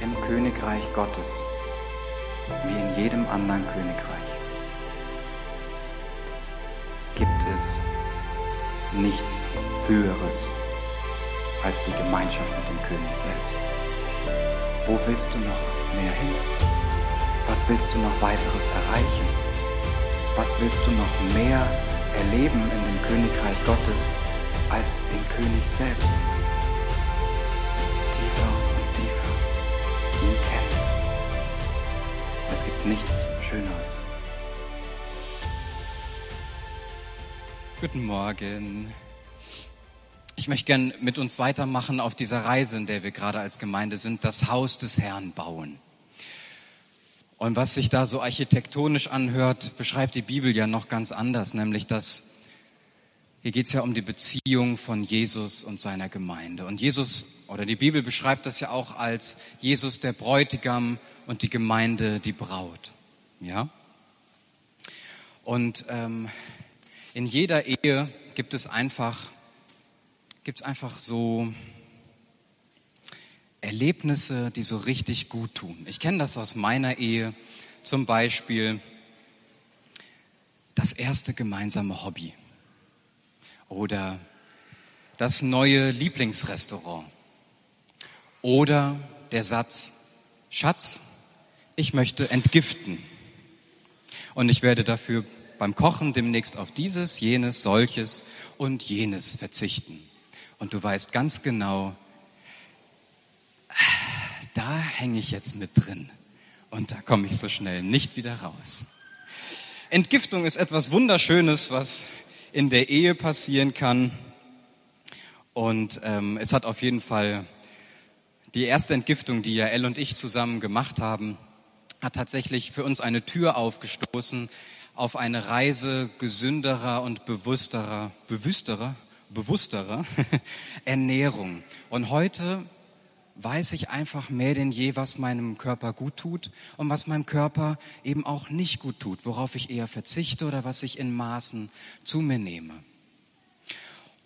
im Königreich Gottes, wie in jedem anderen Königreich, gibt es nichts Höheres als die Gemeinschaft mit dem König selbst. Wo willst du noch mehr hin? Was willst du noch weiteres erreichen? Was willst du noch mehr erleben in dem Königreich Gottes als den König selbst? Nichts Schöneres. Guten Morgen. Ich möchte gern mit uns weitermachen auf dieser Reise, in der wir gerade als Gemeinde sind, das Haus des Herrn bauen. Und was sich da so architektonisch anhört, beschreibt die Bibel ja noch ganz anders, nämlich dass hier geht es ja um die Beziehung von Jesus und seiner Gemeinde. Und Jesus oder die Bibel beschreibt das ja auch als Jesus der Bräutigam und die Gemeinde die Braut. Ja. Und ähm, in jeder Ehe gibt es einfach gibt es einfach so Erlebnisse, die so richtig gut tun. Ich kenne das aus meiner Ehe, zum Beispiel das erste gemeinsame Hobby oder das neue Lieblingsrestaurant oder der Satz, Schatz, ich möchte entgiften. Und ich werde dafür beim Kochen demnächst auf dieses, jenes, solches und jenes verzichten. Und du weißt ganz genau, da hänge ich jetzt mit drin. Und da komme ich so schnell nicht wieder raus. Entgiftung ist etwas Wunderschönes, was in der Ehe passieren kann. Und ähm, es hat auf jeden Fall die erste Entgiftung, die ja Elle und ich zusammen gemacht haben, hat tatsächlich für uns eine Tür aufgestoßen auf eine Reise gesünderer und bewussterer, bewussterer bewussterer Ernährung. Und heute weiß ich einfach mehr denn je, was meinem Körper gut tut und was meinem Körper eben auch nicht gut tut, worauf ich eher verzichte oder was ich in Maßen zu mir nehme.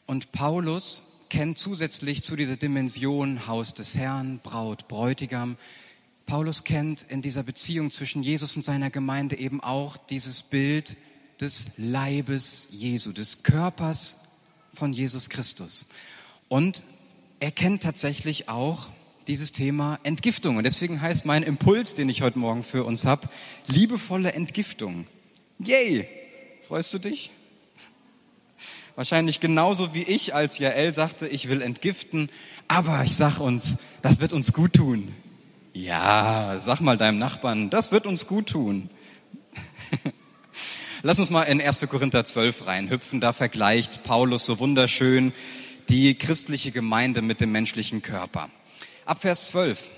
Und Paulus kennt zusätzlich zu dieser Dimension Haus des Herrn, Braut, Bräutigam, Paulus kennt in dieser Beziehung zwischen Jesus und seiner Gemeinde eben auch dieses Bild des Leibes Jesu, des Körpers von Jesus Christus. Und er kennt tatsächlich auch dieses Thema Entgiftung. Und deswegen heißt mein Impuls, den ich heute Morgen für uns habe, liebevolle Entgiftung. Yay! Freust du dich? Wahrscheinlich genauso wie ich, als Jael sagte, ich will entgiften. Aber ich sag uns, das wird uns gut tun. Ja, sag mal deinem Nachbarn, das wird uns gut tun. Lass uns mal in 1. Korinther 12 reinhüpfen. Da vergleicht Paulus so wunderschön die christliche Gemeinde mit dem menschlichen Körper. Ab Vers 12.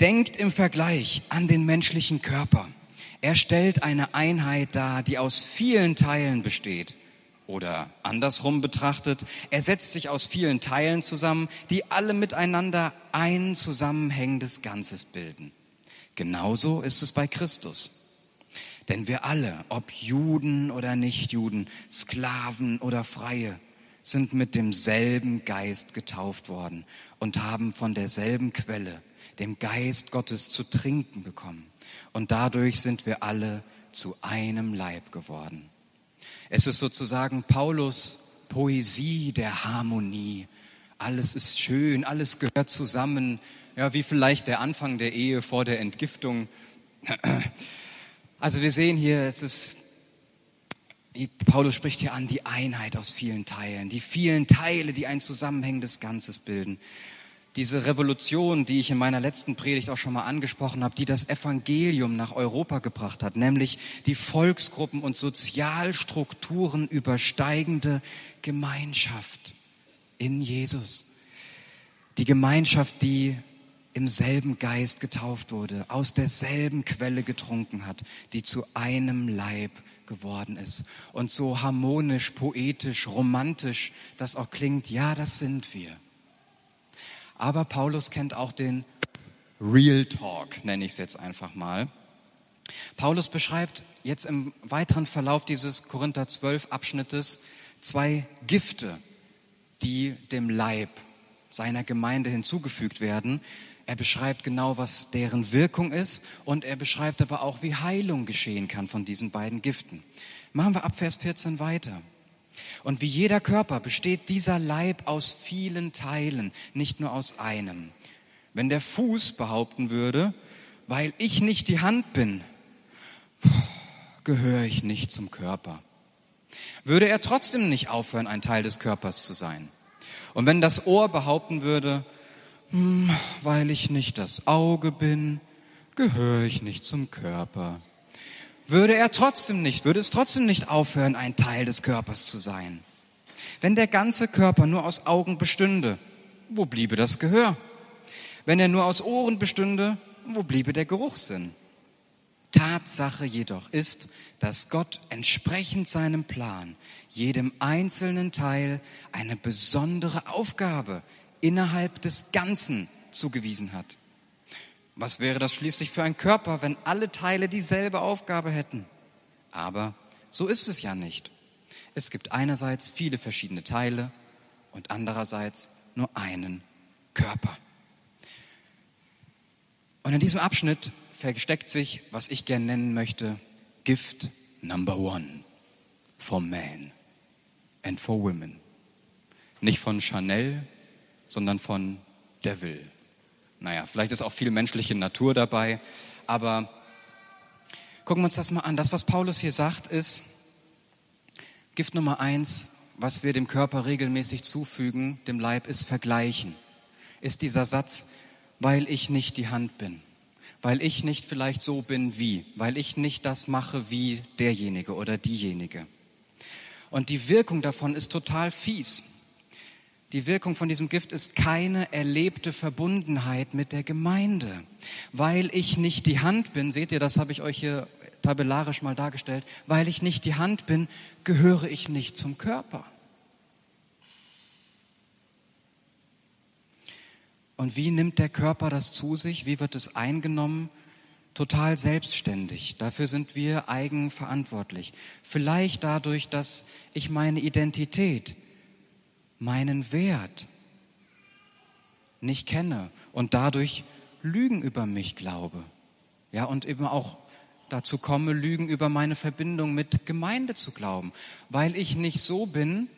Denkt im Vergleich an den menschlichen Körper. Er stellt eine Einheit dar, die aus vielen Teilen besteht. Oder andersrum betrachtet, er setzt sich aus vielen Teilen zusammen, die alle miteinander ein zusammenhängendes Ganzes bilden. Genauso ist es bei Christus. Denn wir alle, ob Juden oder Nichtjuden, Sklaven oder Freie, sind mit demselben Geist getauft worden und haben von derselben Quelle, dem Geist Gottes, zu trinken bekommen. Und dadurch sind wir alle zu einem Leib geworden. Es ist sozusagen Paulus Poesie der Harmonie. Alles ist schön, alles gehört zusammen. Ja, wie vielleicht der Anfang der Ehe vor der Entgiftung. Also wir sehen hier, es ist, Paulus spricht hier an, die Einheit aus vielen Teilen, die vielen Teile, die ein zusammenhängendes Ganzes bilden. Diese Revolution, die ich in meiner letzten Predigt auch schon mal angesprochen habe, die das Evangelium nach Europa gebracht hat, nämlich die Volksgruppen und Sozialstrukturen übersteigende Gemeinschaft in Jesus. Die Gemeinschaft, die im selben Geist getauft wurde, aus derselben Quelle getrunken hat, die zu einem Leib geworden ist. Und so harmonisch, poetisch, romantisch das auch klingt, ja, das sind wir. Aber Paulus kennt auch den Real Talk, nenne ich es jetzt einfach mal. Paulus beschreibt jetzt im weiteren Verlauf dieses Korinther 12 Abschnittes zwei Gifte, die dem Leib seiner Gemeinde hinzugefügt werden. Er beschreibt genau, was deren Wirkung ist und er beschreibt aber auch, wie Heilung geschehen kann von diesen beiden Giften. Machen wir ab Vers 14 weiter. Und wie jeder Körper besteht dieser Leib aus vielen Teilen, nicht nur aus einem. Wenn der Fuß behaupten würde, weil ich nicht die Hand bin, gehöre ich nicht zum Körper. Würde er trotzdem nicht aufhören, ein Teil des Körpers zu sein. Und wenn das Ohr behaupten würde, hm, weil ich nicht das Auge bin, gehöre ich nicht zum Körper. Würde er trotzdem nicht, würde es trotzdem nicht aufhören, ein Teil des Körpers zu sein. Wenn der ganze Körper nur aus Augen bestünde, wo bliebe das Gehör? Wenn er nur aus Ohren bestünde, wo bliebe der Geruchssinn? Tatsache jedoch ist, dass Gott entsprechend seinem Plan jedem einzelnen Teil eine besondere Aufgabe innerhalb des Ganzen zugewiesen hat. Was wäre das schließlich für ein Körper, wenn alle Teile dieselbe Aufgabe hätten? Aber so ist es ja nicht. Es gibt einerseits viele verschiedene Teile und andererseits nur einen Körper. Und in diesem Abschnitt versteckt sich, was ich gern nennen möchte, Gift Number One for Men and for Women. Nicht von Chanel, sondern von Devil. Naja, vielleicht ist auch viel menschliche Natur dabei, aber gucken wir uns das mal an. Das, was Paulus hier sagt, ist, Gift Nummer eins, was wir dem Körper regelmäßig zufügen, dem Leib, ist Vergleichen. Ist dieser Satz, weil ich nicht die Hand bin, weil ich nicht vielleicht so bin wie, weil ich nicht das mache wie derjenige oder diejenige. Und die Wirkung davon ist total fies. Die Wirkung von diesem Gift ist keine erlebte Verbundenheit mit der Gemeinde. Weil ich nicht die Hand bin, seht ihr, das habe ich euch hier tabellarisch mal dargestellt, weil ich nicht die Hand bin, gehöre ich nicht zum Körper. Und wie nimmt der Körper das zu sich? Wie wird es eingenommen? Total selbstständig. Dafür sind wir eigenverantwortlich. Vielleicht dadurch, dass ich meine Identität, meinen Wert nicht kenne und dadurch Lügen über mich glaube. Ja, und eben auch dazu komme, Lügen über meine Verbindung mit Gemeinde zu glauben. Weil ich nicht so bin,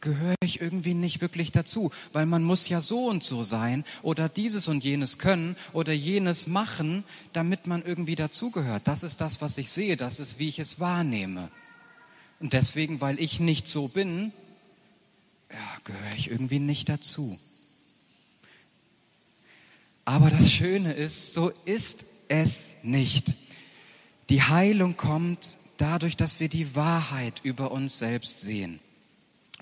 gehöre ich irgendwie nicht wirklich dazu, weil man muss ja so und so sein oder dieses und jenes können oder jenes machen, damit man irgendwie dazugehört. Das ist das, was ich sehe, das ist, wie ich es wahrnehme. Und deswegen, weil ich nicht so bin, ja, gehöre ich irgendwie nicht dazu. Aber das Schöne ist, so ist es nicht. Die Heilung kommt dadurch, dass wir die Wahrheit über uns selbst sehen.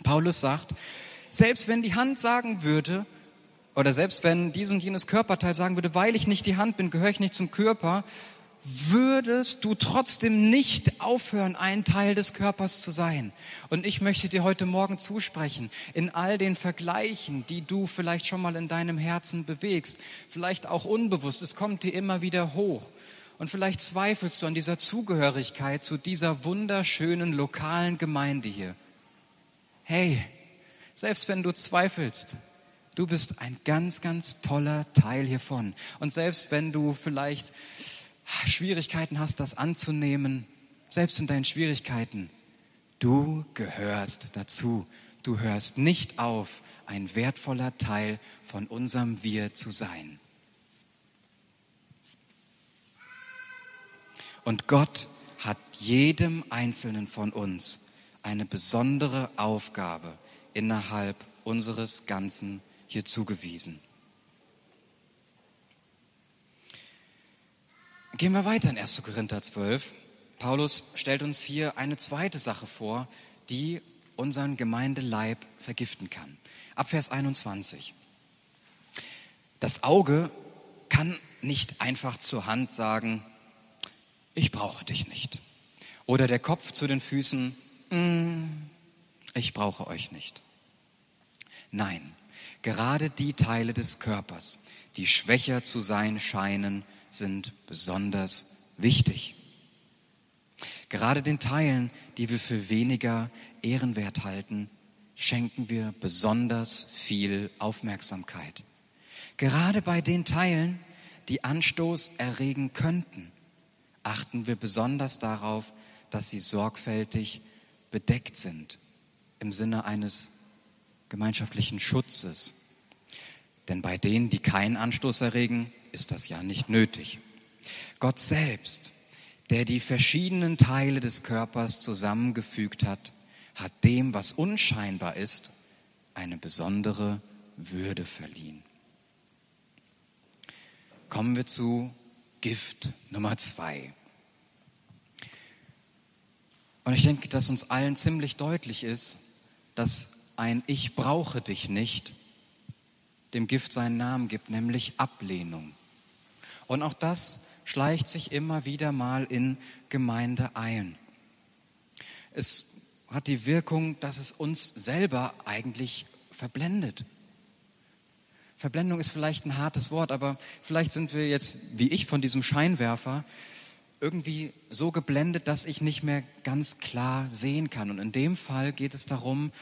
Paulus sagt, selbst wenn die Hand sagen würde, oder selbst wenn dies und jenes Körperteil sagen würde, weil ich nicht die Hand bin, gehöre ich nicht zum Körper, würdest du trotzdem nicht aufhören, ein Teil des Körpers zu sein. Und ich möchte dir heute Morgen zusprechen, in all den Vergleichen, die du vielleicht schon mal in deinem Herzen bewegst, vielleicht auch unbewusst, es kommt dir immer wieder hoch. Und vielleicht zweifelst du an dieser Zugehörigkeit zu dieser wunderschönen lokalen Gemeinde hier hey, selbst wenn du zweifelst, du bist ein ganz, ganz toller Teil hiervon. Und selbst wenn du vielleicht Schwierigkeiten hast, das anzunehmen, selbst in deinen Schwierigkeiten, du gehörst dazu. Du hörst nicht auf, ein wertvoller Teil von unserem Wir zu sein. Und Gott hat jedem Einzelnen von uns eine besondere Aufgabe innerhalb unseres Ganzen hier zugewiesen. Gehen wir weiter in 1. Korinther 12. Paulus stellt uns hier eine zweite Sache vor, die unseren Gemeindeleib vergiften kann. Ab Vers 21. Das Auge kann nicht einfach zur Hand sagen, ich brauche dich nicht. Oder der Kopf zu den Füßen, ich brauche euch nicht. Nein, gerade die Teile des Körpers, die schwächer zu sein scheinen, sind besonders wichtig. Gerade den Teilen, die wir für weniger ehrenwert halten, schenken wir besonders viel Aufmerksamkeit. Gerade bei den Teilen, die Anstoß erregen könnten, achten wir besonders darauf, dass sie sorgfältig bedeckt sind im Sinne eines gemeinschaftlichen Schutzes. Denn bei denen, die keinen Anstoß erregen, ist das ja nicht nötig. Gott selbst, der die verschiedenen Teile des Körpers zusammengefügt hat, hat dem, was unscheinbar ist, eine besondere Würde verliehen. Kommen wir zu Gift Nummer zwei. Und ich denke, dass uns allen ziemlich deutlich ist, dass ein Ich brauche dich nicht dem Gift seinen Namen gibt, nämlich Ablehnung. Und auch das schleicht sich immer wieder mal in Gemeinde ein. Es hat die Wirkung, dass es uns selber eigentlich verblendet. Verblendung ist vielleicht ein hartes Wort, aber vielleicht sind wir jetzt, wie ich, von diesem Scheinwerfer irgendwie so geblendet, dass ich nicht mehr ganz klar sehen kann. Und in dem Fall geht es darum,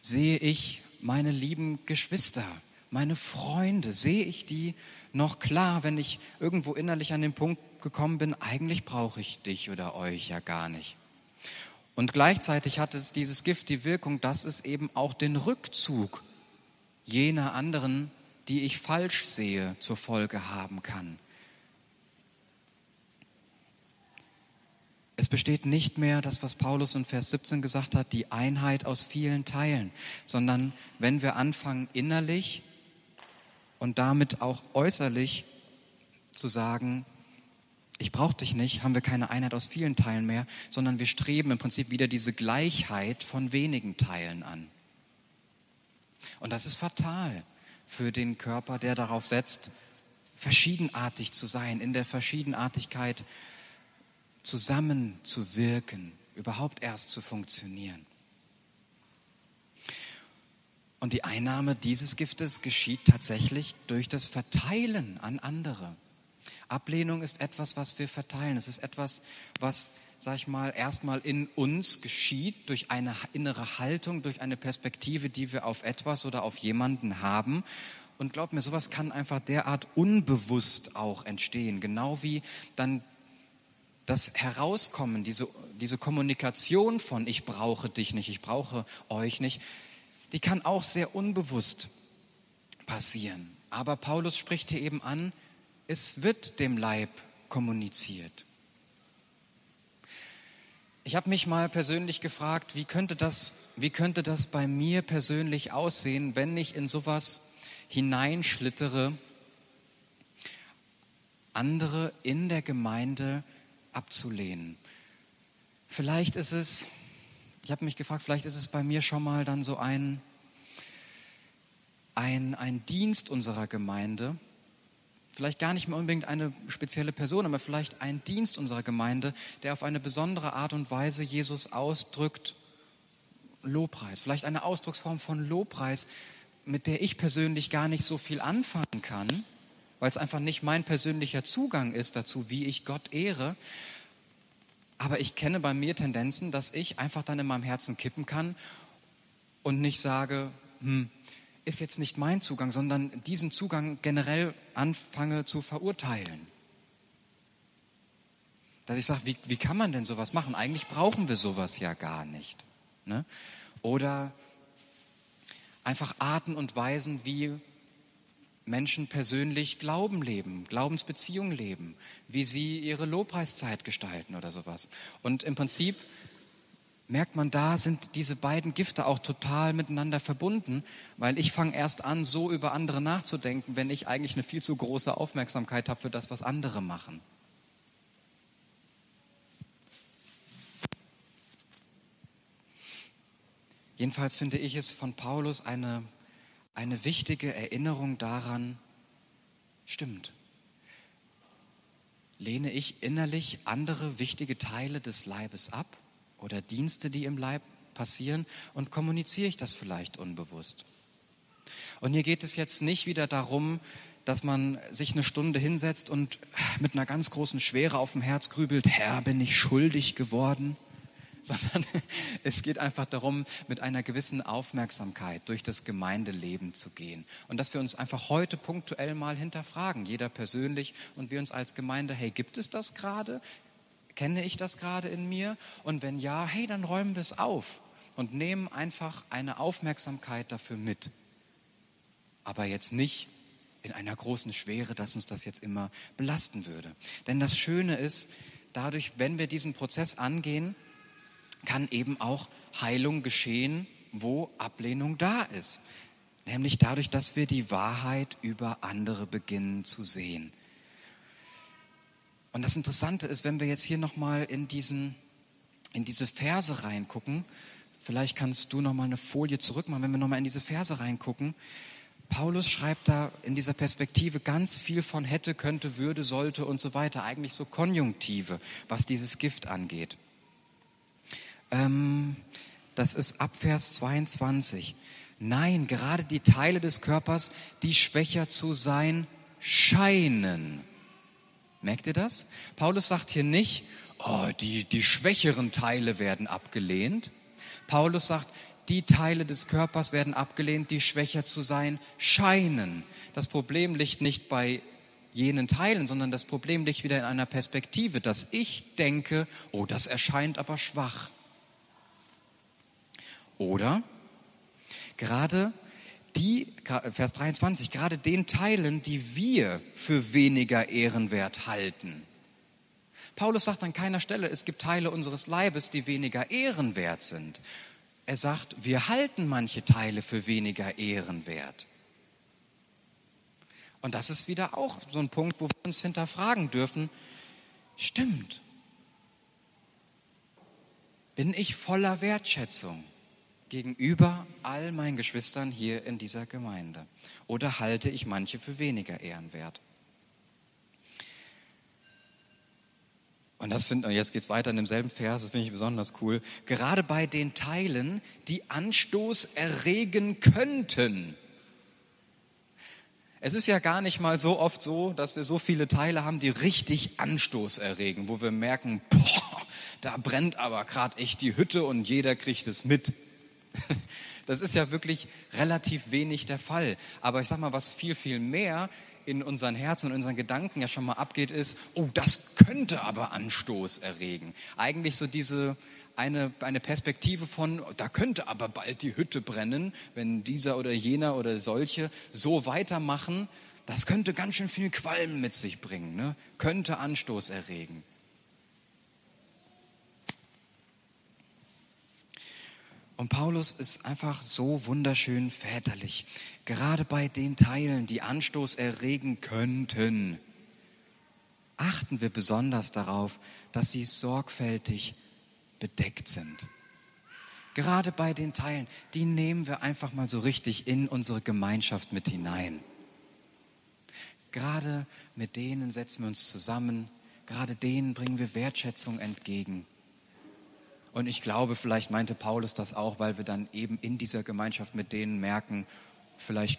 sehe ich meine lieben Geschwister, meine Freunde, sehe ich die noch klar, wenn ich irgendwo innerlich an den Punkt gekommen bin, eigentlich brauche ich dich oder euch ja gar nicht. Und gleichzeitig hat es dieses Gift die Wirkung, dass es eben auch den Rückzug jener anderen, die ich falsch sehe, zur Folge haben kann. Es besteht nicht mehr das, was Paulus in Vers 17 gesagt hat, die Einheit aus vielen Teilen, sondern wenn wir anfangen innerlich und damit auch äußerlich zu sagen, ich brauche dich nicht, haben wir keine Einheit aus vielen Teilen mehr, sondern wir streben im Prinzip wieder diese Gleichheit von wenigen Teilen an. Und das ist fatal für den Körper, der darauf setzt, verschiedenartig zu sein, in der Verschiedenartigkeit zusammenzuwirken, überhaupt erst zu funktionieren. Und die Einnahme dieses Giftes geschieht tatsächlich durch das Verteilen an andere. Ablehnung ist etwas, was wir verteilen. Es ist etwas, was, sag ich mal, erstmal in uns geschieht durch eine innere Haltung, durch eine Perspektive, die wir auf etwas oder auf jemanden haben. Und glaub mir, sowas kann einfach derart unbewusst auch entstehen. Genau wie dann das Herauskommen, diese, diese Kommunikation von ich brauche dich nicht, ich brauche euch nicht, die kann auch sehr unbewusst passieren. Aber Paulus spricht hier eben an, es wird dem Leib kommuniziert. Ich habe mich mal persönlich gefragt, wie könnte, das, wie könnte das bei mir persönlich aussehen, wenn ich in sowas hineinschlittere, andere in der Gemeinde abzulehnen. Vielleicht ist es, ich habe mich gefragt, vielleicht ist es bei mir schon mal dann so ein, ein, ein Dienst unserer Gemeinde, vielleicht gar nicht mehr unbedingt eine spezielle Person, aber vielleicht ein Dienst unserer Gemeinde, der auf eine besondere Art und Weise Jesus ausdrückt, Lobpreis, vielleicht eine Ausdrucksform von Lobpreis, mit der ich persönlich gar nicht so viel anfangen kann, weil es einfach nicht mein persönlicher Zugang ist dazu, wie ich Gott ehre. Aber ich kenne bei mir Tendenzen, dass ich einfach dann in meinem Herzen kippen kann und nicht sage, hm, ist jetzt nicht mein Zugang, sondern diesen Zugang generell anfange zu verurteilen. Dass ich sage, wie, wie kann man denn sowas machen? Eigentlich brauchen wir sowas ja gar nicht. Ne? Oder einfach Arten und Weisen, wie Menschen persönlich Glauben leben, Glaubensbeziehungen leben, wie sie ihre Lobpreiszeit gestalten oder sowas. Und im Prinzip merkt man, da sind diese beiden Gifte auch total miteinander verbunden, weil ich fange erst an, so über andere nachzudenken, wenn ich eigentlich eine viel zu große Aufmerksamkeit habe für das, was andere machen. Jedenfalls finde ich es von Paulus eine eine wichtige Erinnerung daran, stimmt. Lehne ich innerlich andere wichtige Teile des Leibes ab oder Dienste, die im Leib passieren und kommuniziere ich das vielleicht unbewusst? Und hier geht es jetzt nicht wieder darum, dass man sich eine Stunde hinsetzt und mit einer ganz großen Schwere auf dem Herz grübelt, Herr, bin ich schuldig geworden? sondern es geht einfach darum, mit einer gewissen Aufmerksamkeit durch das Gemeindeleben zu gehen. Und dass wir uns einfach heute punktuell mal hinterfragen, jeder persönlich und wir uns als Gemeinde, hey, gibt es das gerade? Kenne ich das gerade in mir? Und wenn ja, hey, dann räumen wir es auf und nehmen einfach eine Aufmerksamkeit dafür mit. Aber jetzt nicht in einer großen Schwere, dass uns das jetzt immer belasten würde. Denn das Schöne ist, dadurch, wenn wir diesen Prozess angehen, kann eben auch Heilung geschehen, wo Ablehnung da ist. Nämlich dadurch, dass wir die Wahrheit über andere beginnen zu sehen. Und das Interessante ist, wenn wir jetzt hier nochmal in, in diese Verse reingucken, vielleicht kannst du nochmal eine Folie zurückmachen, wenn wir nochmal in diese Verse reingucken, Paulus schreibt da in dieser Perspektive ganz viel von hätte, könnte, würde, sollte und so weiter, eigentlich so Konjunktive, was dieses Gift angeht. Ähm, das ist ab Vers 22. Nein, gerade die Teile des Körpers, die schwächer zu sein scheinen. Merkt ihr das? Paulus sagt hier nicht, oh, die, die schwächeren Teile werden abgelehnt. Paulus sagt, die Teile des Körpers werden abgelehnt, die schwächer zu sein scheinen. Das Problem liegt nicht bei jenen Teilen, sondern das Problem liegt wieder in einer Perspektive, dass ich denke, oh, das erscheint aber schwach. Oder gerade die, Vers 23, gerade den Teilen, die wir für weniger ehrenwert halten. Paulus sagt an keiner Stelle, es gibt Teile unseres Leibes, die weniger ehrenwert sind. Er sagt, wir halten manche Teile für weniger ehrenwert. Und das ist wieder auch so ein Punkt, wo wir uns hinterfragen dürfen, stimmt, bin ich voller Wertschätzung gegenüber all meinen Geschwistern hier in dieser Gemeinde? Oder halte ich manche für weniger ehrenwert? Und das finde, jetzt geht's weiter in demselben Vers, das finde ich besonders cool. Gerade bei den Teilen, die Anstoß erregen könnten. Es ist ja gar nicht mal so oft so, dass wir so viele Teile haben, die richtig Anstoß erregen, wo wir merken, boah, da brennt aber gerade echt die Hütte und jeder kriegt es mit. Das ist ja wirklich relativ wenig der Fall. Aber ich sag mal, was viel, viel mehr in unseren Herzen und unseren Gedanken ja schon mal abgeht, ist, oh, das könnte aber Anstoß erregen. Eigentlich so diese eine, eine Perspektive von, da könnte aber bald die Hütte brennen, wenn dieser oder jener oder solche so weitermachen, das könnte ganz schön viel Qualm mit sich bringen, ne? könnte Anstoß erregen. Und Paulus ist einfach so wunderschön väterlich. Gerade bei den Teilen, die Anstoß erregen könnten, achten wir besonders darauf, dass sie sorgfältig bedeckt sind. Gerade bei den Teilen, die nehmen wir einfach mal so richtig in unsere Gemeinschaft mit hinein. Gerade mit denen setzen wir uns zusammen, gerade denen bringen wir Wertschätzung entgegen. Und ich glaube, vielleicht meinte Paulus das auch, weil wir dann eben in dieser Gemeinschaft mit denen merken, vielleicht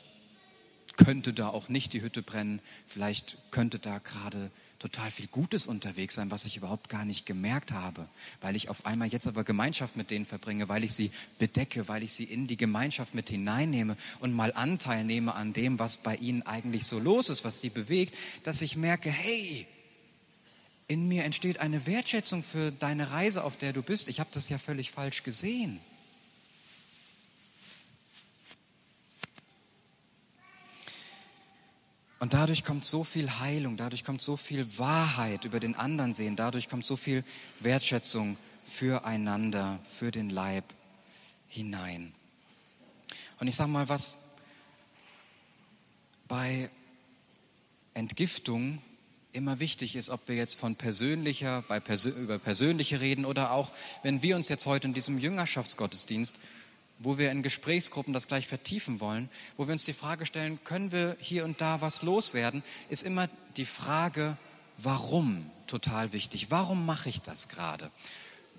könnte da auch nicht die Hütte brennen, vielleicht könnte da gerade total viel Gutes unterwegs sein, was ich überhaupt gar nicht gemerkt habe, weil ich auf einmal jetzt aber Gemeinschaft mit denen verbringe, weil ich sie bedecke, weil ich sie in die Gemeinschaft mit hineinnehme und mal Anteil nehme an dem, was bei ihnen eigentlich so los ist, was sie bewegt, dass ich merke, hey, in mir entsteht eine Wertschätzung für deine Reise, auf der du bist. Ich habe das ja völlig falsch gesehen. Und dadurch kommt so viel Heilung, dadurch kommt so viel Wahrheit über den anderen sehen, dadurch kommt so viel Wertschätzung füreinander, für den Leib hinein. Und ich sage mal, was bei Entgiftung immer wichtig ist, ob wir jetzt von persönlicher, bei Persö über persönliche reden oder auch, wenn wir uns jetzt heute in diesem Jüngerschaftsgottesdienst, wo wir in Gesprächsgruppen das gleich vertiefen wollen, wo wir uns die Frage stellen, können wir hier und da was loswerden, ist immer die Frage, warum total wichtig. Warum mache ich das gerade?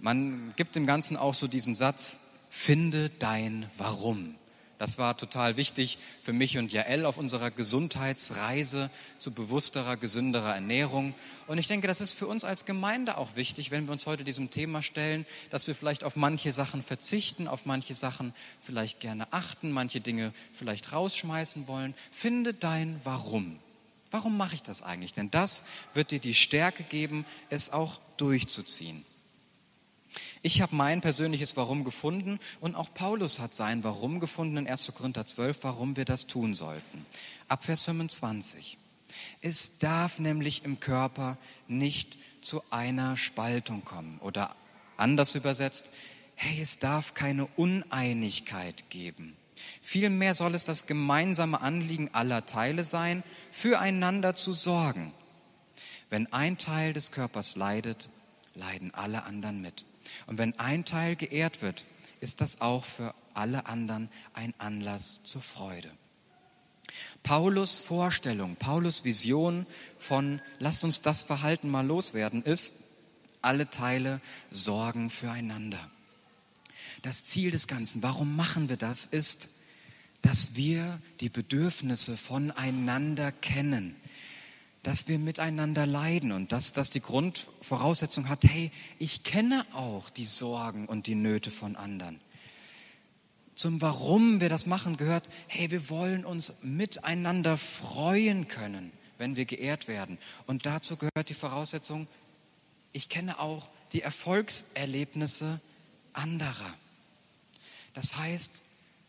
Man gibt dem Ganzen auch so diesen Satz, finde dein Warum. Das war total wichtig für mich und Jael auf unserer Gesundheitsreise zu bewussterer, gesünderer Ernährung. Und ich denke, das ist für uns als Gemeinde auch wichtig, wenn wir uns heute diesem Thema stellen, dass wir vielleicht auf manche Sachen verzichten, auf manche Sachen vielleicht gerne achten, manche Dinge vielleicht rausschmeißen wollen. Finde dein Warum. Warum mache ich das eigentlich? Denn das wird dir die Stärke geben, es auch durchzuziehen. Ich habe mein persönliches Warum gefunden und auch Paulus hat sein Warum gefunden in 1. Korinther 12, warum wir das tun sollten. Ab Vers 25. Es darf nämlich im Körper nicht zu einer Spaltung kommen oder anders übersetzt, hey, es darf keine Uneinigkeit geben. Vielmehr soll es das gemeinsame Anliegen aller Teile sein, füreinander zu sorgen. Wenn ein Teil des Körpers leidet, leiden alle anderen mit. Und wenn ein Teil geehrt wird, ist das auch für alle anderen ein Anlass zur Freude. Paulus Vorstellung, Paulus Vision von lasst uns das Verhalten mal loswerden ist, alle Teile sorgen füreinander. Das Ziel des Ganzen, warum machen wir das, ist, dass wir die Bedürfnisse voneinander kennen, dass wir miteinander leiden und dass das die Grundvoraussetzung hat, hey, ich kenne auch die Sorgen und die Nöte von anderen. Zum Warum wir das machen gehört, hey, wir wollen uns miteinander freuen können, wenn wir geehrt werden. Und dazu gehört die Voraussetzung, ich kenne auch die Erfolgserlebnisse anderer. Das heißt,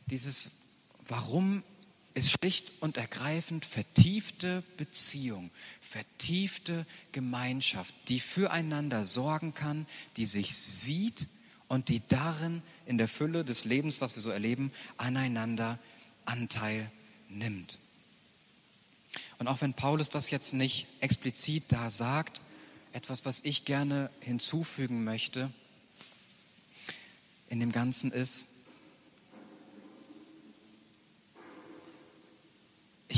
dieses Warum ist schlicht und ergreifend vertiefte Beziehung, vertiefte Gemeinschaft, die füreinander sorgen kann, die sich sieht und die darin in der Fülle des Lebens, was wir so erleben, aneinander Anteil nimmt. Und auch wenn Paulus das jetzt nicht explizit da sagt, etwas, was ich gerne hinzufügen möchte in dem Ganzen ist,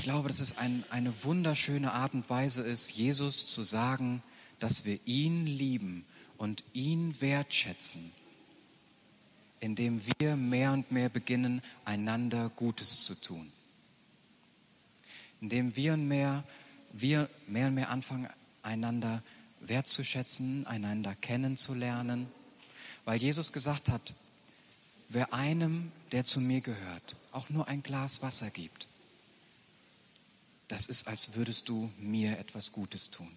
ich glaube, dass es ein, eine wunderschöne Art und Weise ist, Jesus zu sagen, dass wir ihn lieben und ihn wertschätzen, indem wir mehr und mehr beginnen, einander Gutes zu tun. Indem wir, mehr, wir mehr und mehr anfangen, einander wertzuschätzen, einander kennenzulernen, weil Jesus gesagt hat, wer einem, der zu mir gehört, auch nur ein Glas Wasser gibt, das ist, als würdest du mir etwas Gutes tun.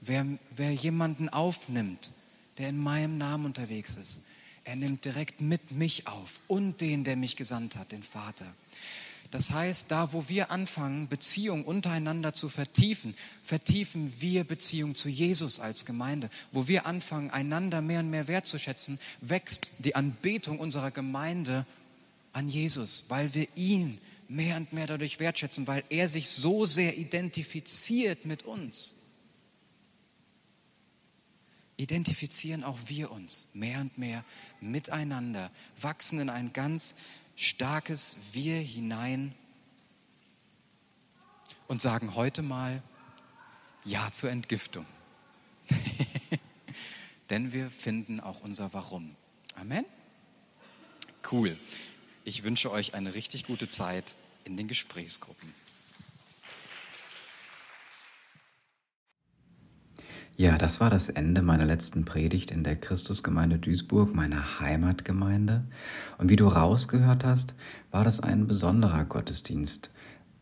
Wer, wer jemanden aufnimmt, der in meinem Namen unterwegs ist, er nimmt direkt mit mich auf und den, der mich gesandt hat, den Vater. Das heißt, da wo wir anfangen, Beziehung untereinander zu vertiefen, vertiefen wir Beziehung zu Jesus als Gemeinde. Wo wir anfangen, einander mehr und mehr wertzuschätzen, wächst die Anbetung unserer Gemeinde an Jesus, weil wir ihn mehr und mehr dadurch wertschätzen, weil er sich so sehr identifiziert mit uns. Identifizieren auch wir uns mehr und mehr miteinander, wachsen in ein ganz starkes Wir hinein und sagen heute mal Ja zur Entgiftung. Denn wir finden auch unser Warum. Amen. Cool. Ich wünsche euch eine richtig gute Zeit in den Gesprächsgruppen. Ja, das war das Ende meiner letzten Predigt in der Christusgemeinde Duisburg, meiner Heimatgemeinde. Und wie du rausgehört hast, war das ein besonderer Gottesdienst.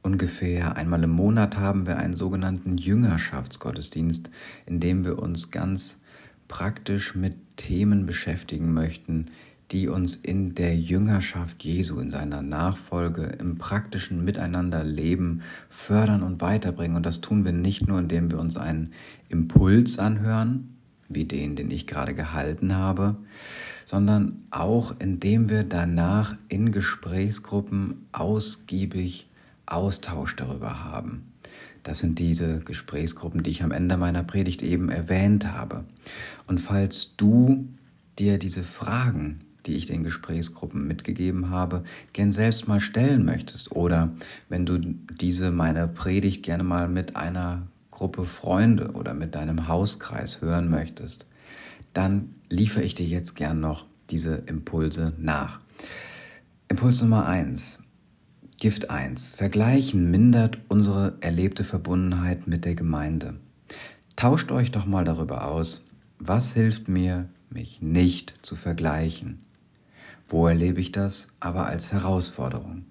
Ungefähr einmal im Monat haben wir einen sogenannten Jüngerschaftsgottesdienst, in dem wir uns ganz praktisch mit Themen beschäftigen möchten, die uns in der Jüngerschaft Jesu, in seiner Nachfolge, im praktischen Miteinanderleben fördern und weiterbringen. Und das tun wir nicht nur, indem wir uns einen Impuls anhören, wie den, den ich gerade gehalten habe, sondern auch indem wir danach in Gesprächsgruppen ausgiebig Austausch darüber haben. Das sind diese Gesprächsgruppen, die ich am Ende meiner Predigt eben erwähnt habe. Und falls du dir diese Fragen die ich den Gesprächsgruppen mitgegeben habe, gern selbst mal stellen möchtest. Oder wenn du diese meine Predigt gerne mal mit einer Gruppe Freunde oder mit deinem Hauskreis hören möchtest, dann liefere ich dir jetzt gern noch diese Impulse nach. Impuls Nummer 1. Gift 1. Vergleichen mindert unsere erlebte Verbundenheit mit der Gemeinde. Tauscht euch doch mal darüber aus, was hilft mir, mich nicht zu vergleichen. Wo erlebe ich das aber als Herausforderung?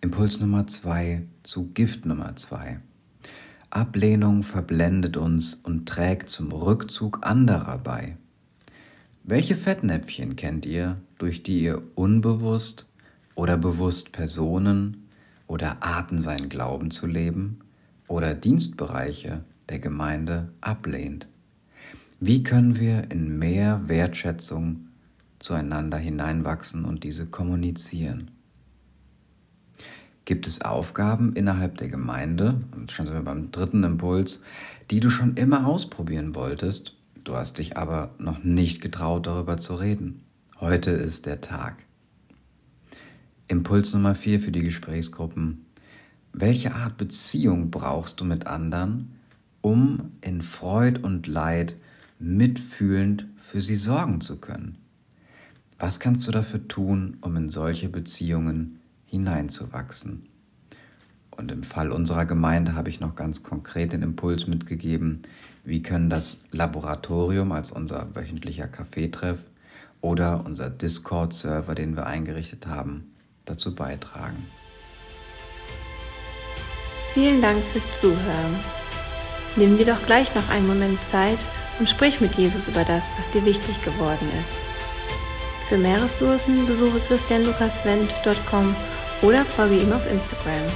Impuls Nummer 2 zu Gift Nummer 2. Ablehnung verblendet uns und trägt zum Rückzug anderer bei. Welche Fettnäpfchen kennt ihr, durch die ihr unbewusst oder bewusst Personen oder Arten sein Glauben zu leben oder Dienstbereiche der Gemeinde ablehnt? Wie können wir in mehr Wertschätzung zueinander hineinwachsen und diese kommunizieren? Gibt es Aufgaben innerhalb der Gemeinde, und schon sind wir beim dritten Impuls, die du schon immer ausprobieren wolltest Du hast dich aber noch nicht getraut, darüber zu reden. Heute ist der Tag. Impuls Nummer vier für die Gesprächsgruppen. Welche Art Beziehung brauchst du mit anderen, um in Freud und Leid mitfühlend für sie sorgen zu können? Was kannst du dafür tun, um in solche Beziehungen hineinzuwachsen? Und im Fall unserer Gemeinde habe ich noch ganz konkret den Impuls mitgegeben, wie können das Laboratorium als unser wöchentlicher Kaffeetreff oder unser Discord-Server, den wir eingerichtet haben, dazu beitragen. Vielen Dank fürs Zuhören. Nimm dir doch gleich noch einen Moment Zeit und sprich mit Jesus über das, was dir wichtig geworden ist. Für mehr Ressourcen besuche christianlukaswendt.com oder folge ihm auf Instagram.